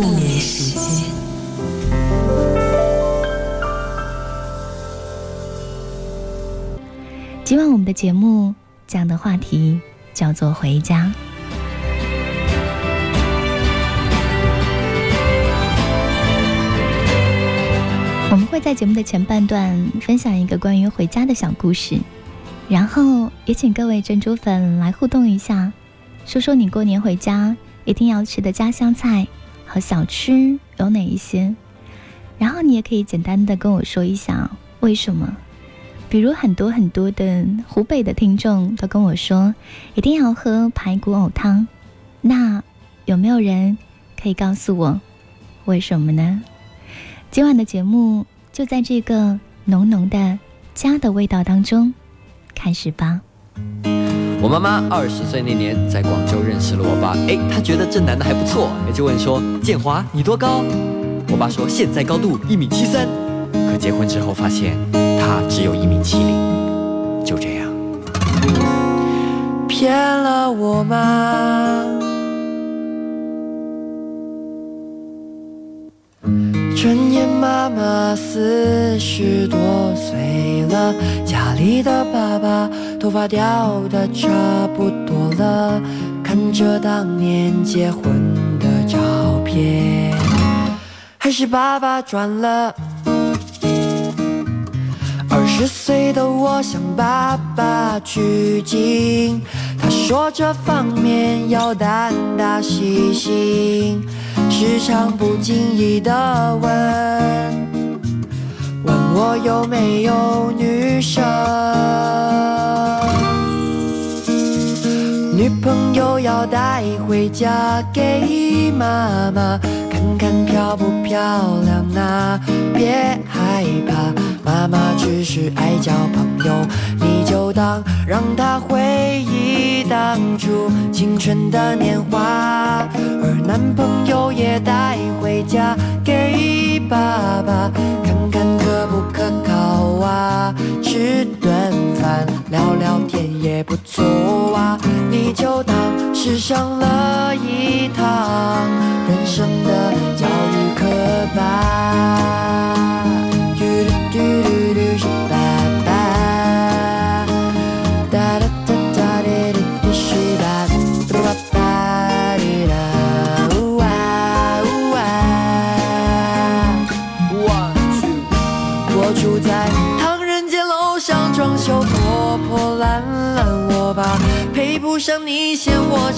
不眠时间。今晚我们的节目讲的话题叫做回家。我们会在节目的前半段分享一个关于回家的小故事，然后也请各位珍珠粉来互动一下，说说你过年回家一定要吃的家乡菜和小吃有哪一些，然后你也可以简单的跟我说一下为什么。比如很多很多的湖北的听众都跟我说，一定要喝排骨藕汤，那有没有人可以告诉我为什么呢？今晚的节目就在这个浓浓的家的味道当中开始吧。我妈妈二十岁那年在广州认识了我爸，哎，她觉得这男的还不错，也就问说：“建华，你多高？”我爸说：“现在高度一米七三。”可结婚之后发现他只有一米七零，就这样骗了我妈？转眼妈妈四十多岁了，家里的爸爸头发掉的差不多了。看着当年结婚的照片，还是爸爸赚了。二十岁的我向爸爸取经，他说这方面要胆大细心。时常不经意的问，问我有没有女生，女朋友要带回家给妈妈看看漂不漂亮啊？别害怕，妈妈只是爱交朋友，你就当让她回忆当初青春的年华。而男朋友也带回家给爸爸看看可不可靠啊，吃顿饭聊聊天也不错啊，你就当是上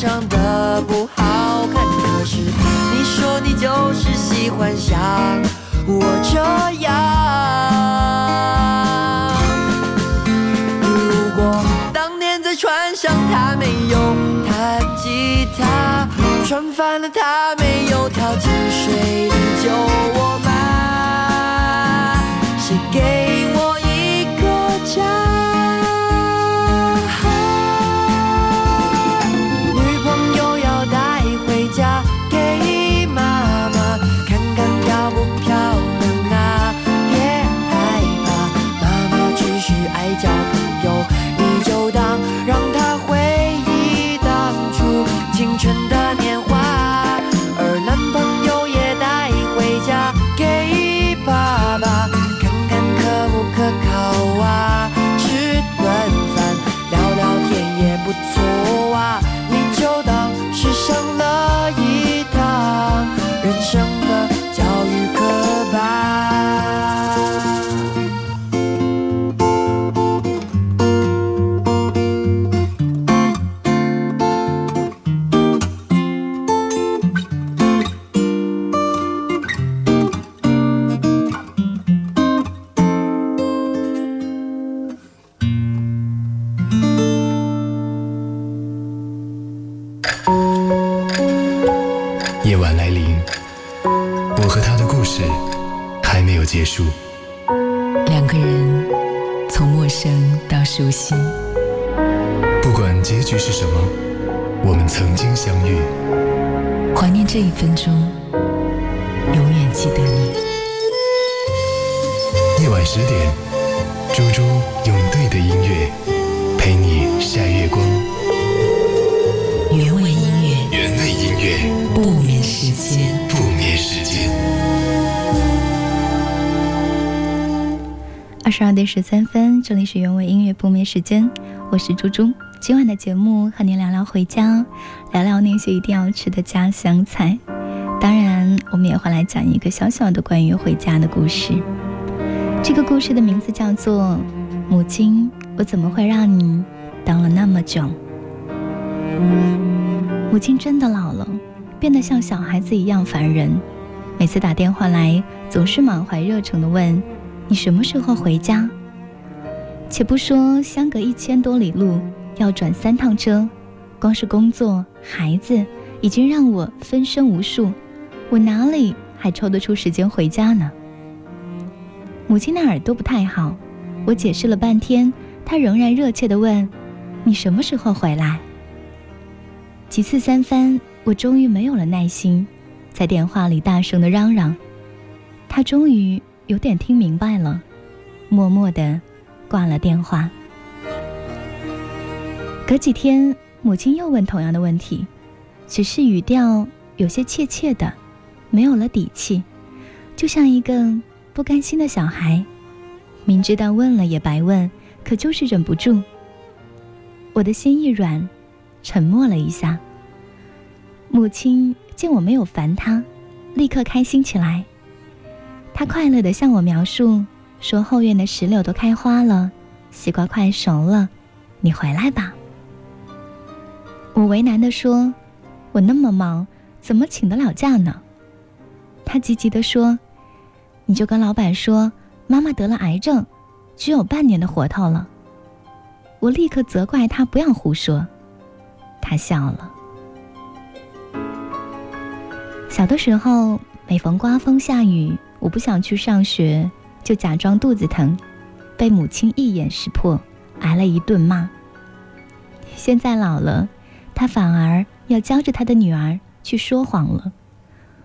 长得不好看，可是你说你就是喜欢像我这样。如果当年在船上他没有弹吉他，船翻了他没有跳进水里救我吗？谁给人生十点，猪猪用对的音乐陪你晒月光。原味音乐，原味音乐，不眠时间，不眠时间。二十二点十三分，这里是原味音乐不眠时间，我是猪猪。今晚的节目和您聊聊回家，聊聊那些一定要吃的家乡菜。当然，我们也会来讲一个小小的关于回家的故事。这个故事的名字叫做《母亲，我怎么会让你等了那么久》。母亲真的老了，变得像小孩子一样烦人。每次打电话来，总是满怀热诚的问。你什么时候回家？且不说相隔一千多里路要转三趟车，光是工作、孩子已经让我分身无术，我哪里还抽得出时间回家呢？母亲的耳朵不太好，我解释了半天，她仍然热切地问：“你什么时候回来？”几次三番，我终于没有了耐心，在电话里大声地嚷嚷。她终于。有点听明白了，默默的挂了电话。隔几天，母亲又问同样的问题，只是语调有些怯怯的，没有了底气，就像一个不甘心的小孩，明知道问了也白问，可就是忍不住。我的心一软，沉默了一下。母亲见我没有烦她，立刻开心起来。他快乐地向我描述，说后院的石榴都开花了，西瓜快熟了，你回来吧。我为难地说：“我那么忙，怎么请得了假呢？”他积极地说：“你就跟老板说，妈妈得了癌症，只有半年的活头了。”我立刻责怪他不要胡说，他笑了。小的时候，每逢刮风下雨。我不想去上学，就假装肚子疼，被母亲一眼识破，挨了一顿骂。现在老了，他反而要教着他的女儿去说谎了，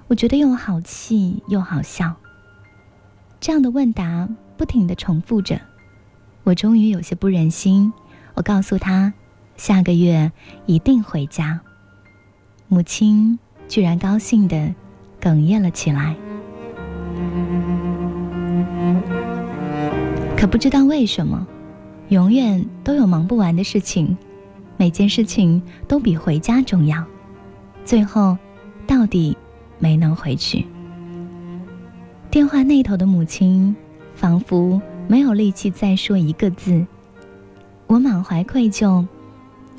我觉得又好气又好笑。这样的问答不停的重复着，我终于有些不忍心，我告诉他，下个月一定回家。母亲居然高兴的哽咽了起来。可不知道为什么，永远都有忙不完的事情，每件事情都比回家重要，最后到底没能回去。电话那头的母亲仿佛没有力气再说一个字，我满怀愧疚，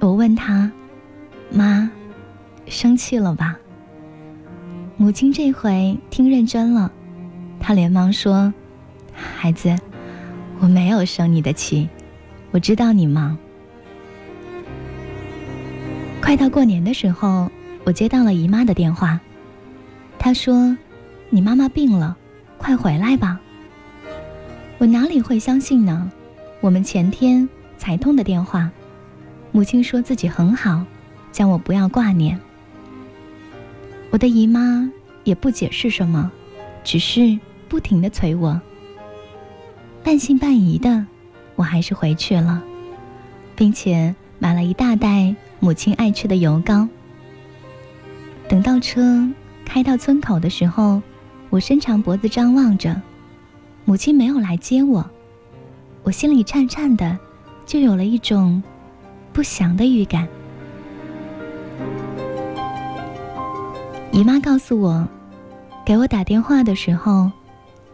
我问他：“妈，生气了吧？”母亲这回听认真了，她连忙说：“孩子。”我没有生你的气，我知道你忙。快到过年的时候，我接到了姨妈的电话，她说：“你妈妈病了，快回来吧。”我哪里会相信呢？我们前天才通的电话，母亲说自己很好，叫我不要挂念。我的姨妈也不解释什么，只是不停的催我。半信半疑的，我还是回去了，并且买了一大袋母亲爱吃的油糕。等到车开到村口的时候，我伸长脖子张望着，母亲没有来接我，我心里颤颤的，就有了一种不祥的预感。姨妈告诉我，给我打电话的时候，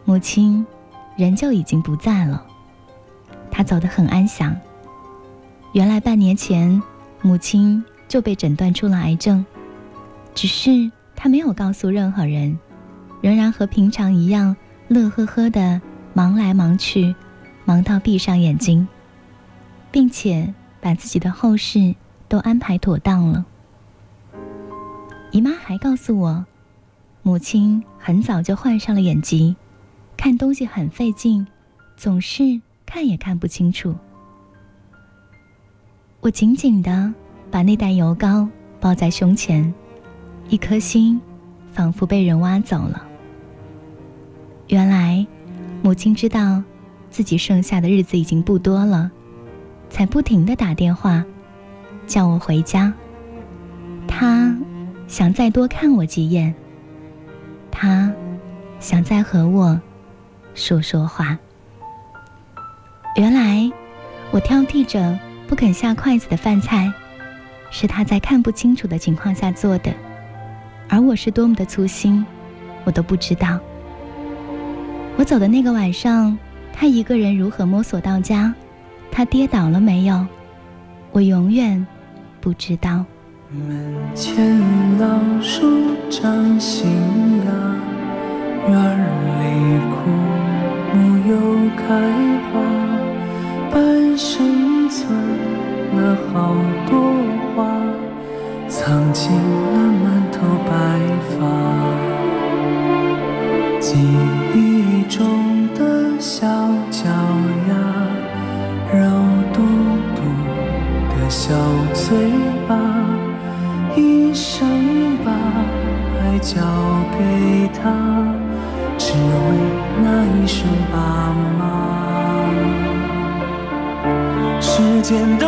母亲。人就已经不在了，她走得很安详。原来半年前，母亲就被诊断出了癌症，只是她没有告诉任何人，仍然和平常一样乐呵呵的忙来忙去，忙到闭上眼睛，并且把自己的后事都安排妥当了。姨妈还告诉我，母亲很早就患上了眼疾。看东西很费劲，总是看也看不清楚。我紧紧的把那袋油膏抱在胸前，一颗心仿佛被人挖走了。原来，母亲知道自己剩下的日子已经不多了，才不停的打电话叫我回家。她想再多看我几眼，她想再和我。说说话。原来我挑剔着不肯下筷子的饭菜，是他在看不清楚的情况下做的，而我是多么的粗心，我都不知道。我走的那个晚上，他一个人如何摸索到家？他跌倒了没有？我永远不知道。门前老树长新芽，院里枯木又开花，半生存了好多话，藏进了满头白发。交给他，只为那一声爸妈。时间都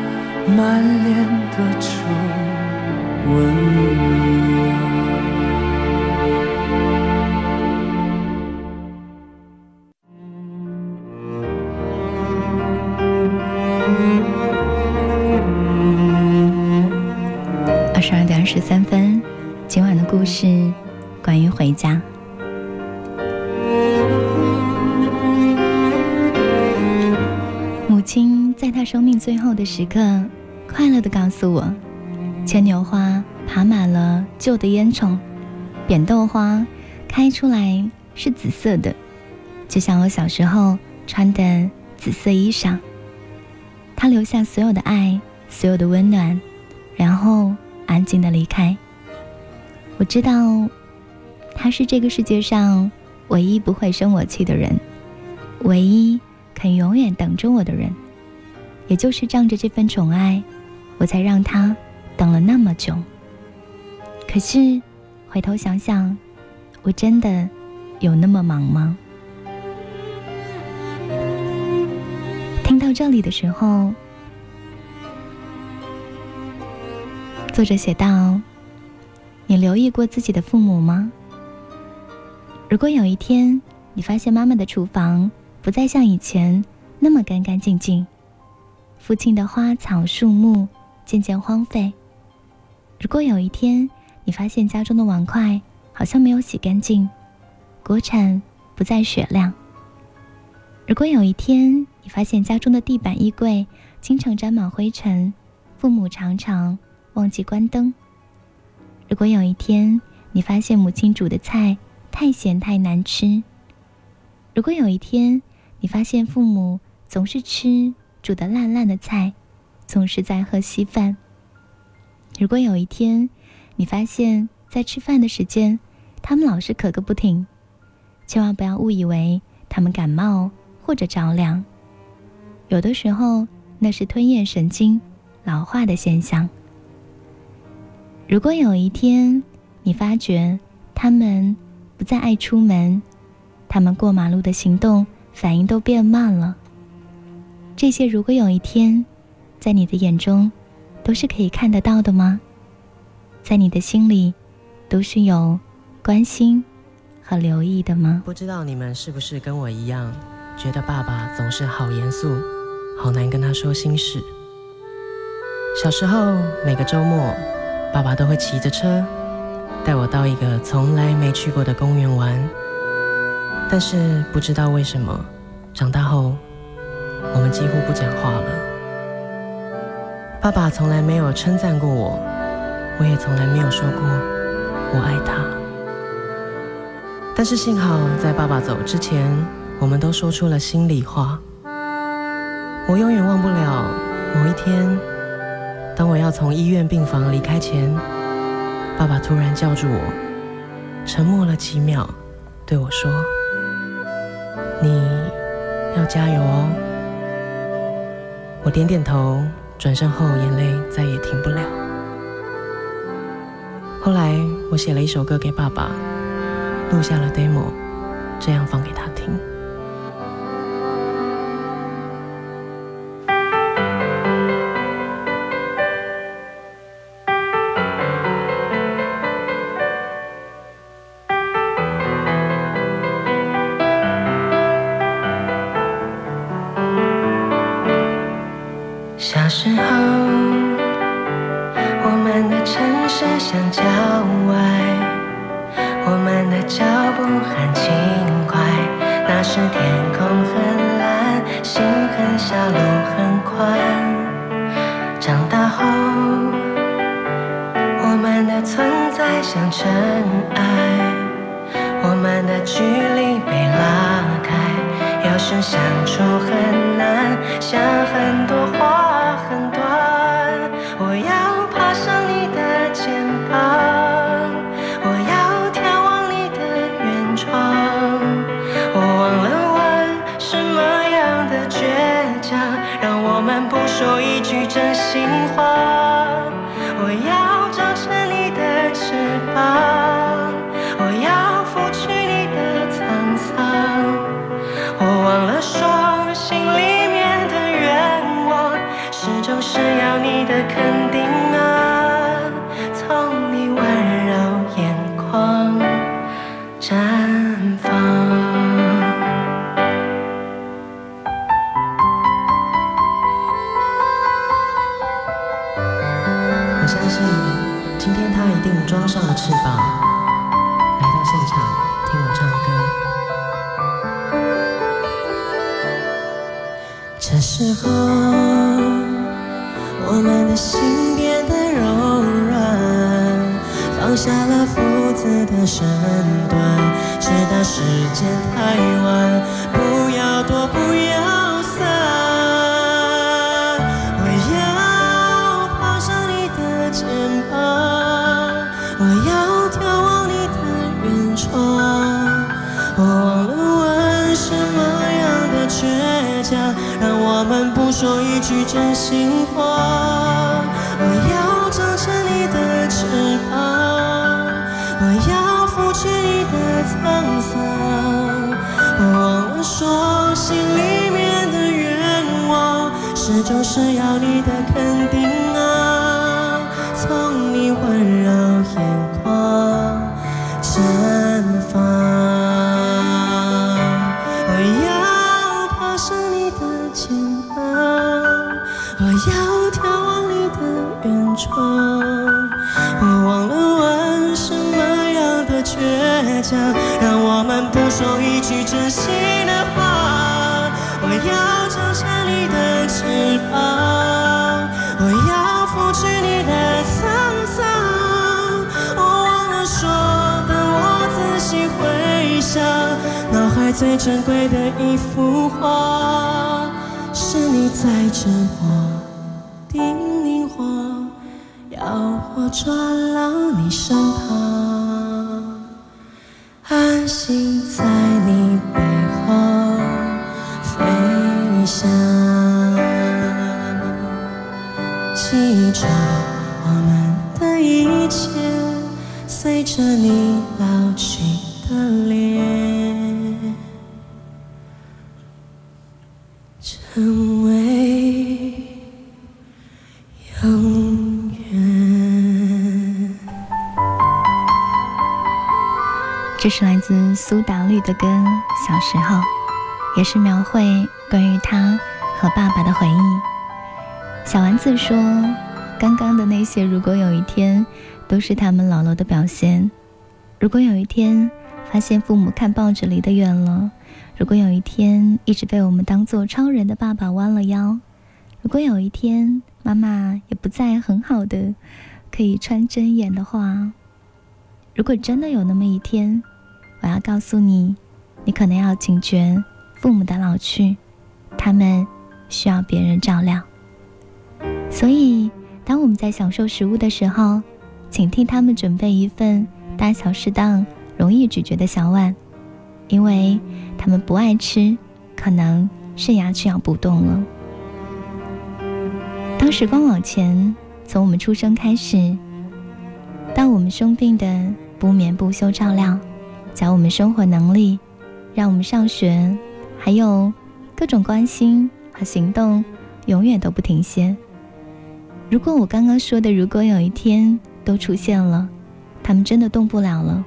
满脸的皱纹。时刻，快乐的告诉我：牵牛花爬满了旧的烟囱，扁豆花开出来是紫色的，就像我小时候穿的紫色衣裳。他留下所有的爱，所有的温暖，然后。安静的离开。我知道，他是这个世界上唯一不会生我气的人，唯一肯永远等着我的人。也就是仗着这份宠爱，我才让他等了那么久。可是，回头想想，我真的有那么忙吗？听到这里的时候，作者写道：“你留意过自己的父母吗？如果有一天你发现妈妈的厨房不再像以前那么干干净净，附近的花草树木渐渐荒废；如果有一天你发现家中的碗筷好像没有洗干净，锅铲不再雪亮；如果有一天你发现家中的地板、衣柜经常沾满灰尘，父母常常忘记关灯；如果有一天你发现母亲煮的菜太咸太难吃；如果有一天你发现父母总是吃煮的烂烂的菜，总是在喝稀饭；如果有一天你发现，在吃饭的时间，他们老是咳个不停，千万不要误以为他们感冒或者着凉。有的时候，那是吞咽神经老化的现象。如果有一天你发觉他们不再爱出门，他们过马路的行动反应都变慢了，这些如果有一天在你的眼中都是可以看得到的吗？在你的心里都是有关心和留意的吗？不知道你们是不是跟我一样，觉得爸爸总是好严肃。好难跟他说心事。小时候，每个周末，爸爸都会骑着车带我到一个从来没去过的公园玩。但是不知道为什么，长大后我们几乎不讲话了。爸爸从来没有称赞过我，我也从来没有说过我爱他。但是幸好，在爸爸走之前，我们都说出了心里话。我永远忘不了某一天，当我要从医院病房离开前，爸爸突然叫住我，沉默了几秒，对我说：“你要加油哦。”我点点头，转身后眼泪再也停不了。后来我写了一首歌给爸爸，录下了 demo，这样放给他听。向郊外我们的脚步很轻快那时天空很蓝心很小路很宽。长大后我们的存在像尘埃我们的距离被拉开有时相处很难想很多话说一句真心话。句真心话，我要长成你的翅膀，我要抚去你的沧桑，忘了说心里面的愿望，始终是要你的肯定。窗。我忘了问什么样的倔强，让我们不说一句真心的话。我要张开你的翅膀，我要拂去你的沧桑。我忘了说，当我仔细回想，脑海最珍贵的一幅画，是你载着我，转到你身旁，安心在你背后飞翔，记着我们的一切，随着你老去的脸，成为这是来自苏打绿的歌《小时候》，也是描绘关于他和爸爸的回忆。小丸子说：“刚刚的那些，如果有一天都是他们老了的表现；如果有一天发现父母看报纸离得远了；如果有一天一直被我们当做超人的爸爸弯了腰；如果有一天妈妈也不再很好的可以穿针眼的话，如果真的有那么一天，我要告诉你，你可能要警觉父母的老去，他们需要别人照料。所以，当我们在享受食物的时候，请替他们准备一份大小适当、容易咀嚼的小碗，因为他们不爱吃，可能是牙齿咬不动了。当时光往前，从我们出生开始，到我们生病的不眠不休照料，教我们生活能力，让我们上学，还有各种关心和行动，永远都不停歇。如果我刚刚说的，如果有一天都出现了，他们真的动不了了，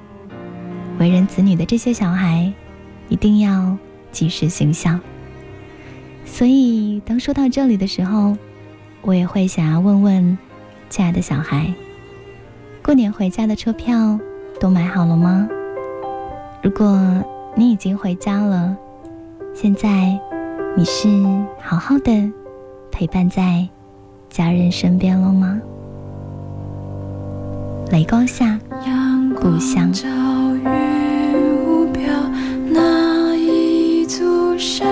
为人子女的这些小孩，一定要及时行孝。所以，当说到这里的时候，我也会想要问问，亲爱的小孩，过年回家的车票都买好了吗？如果你已经回家了，现在你是好好的陪伴在家人身边了吗？雷光下，故乡。照云雾飘，那一座山，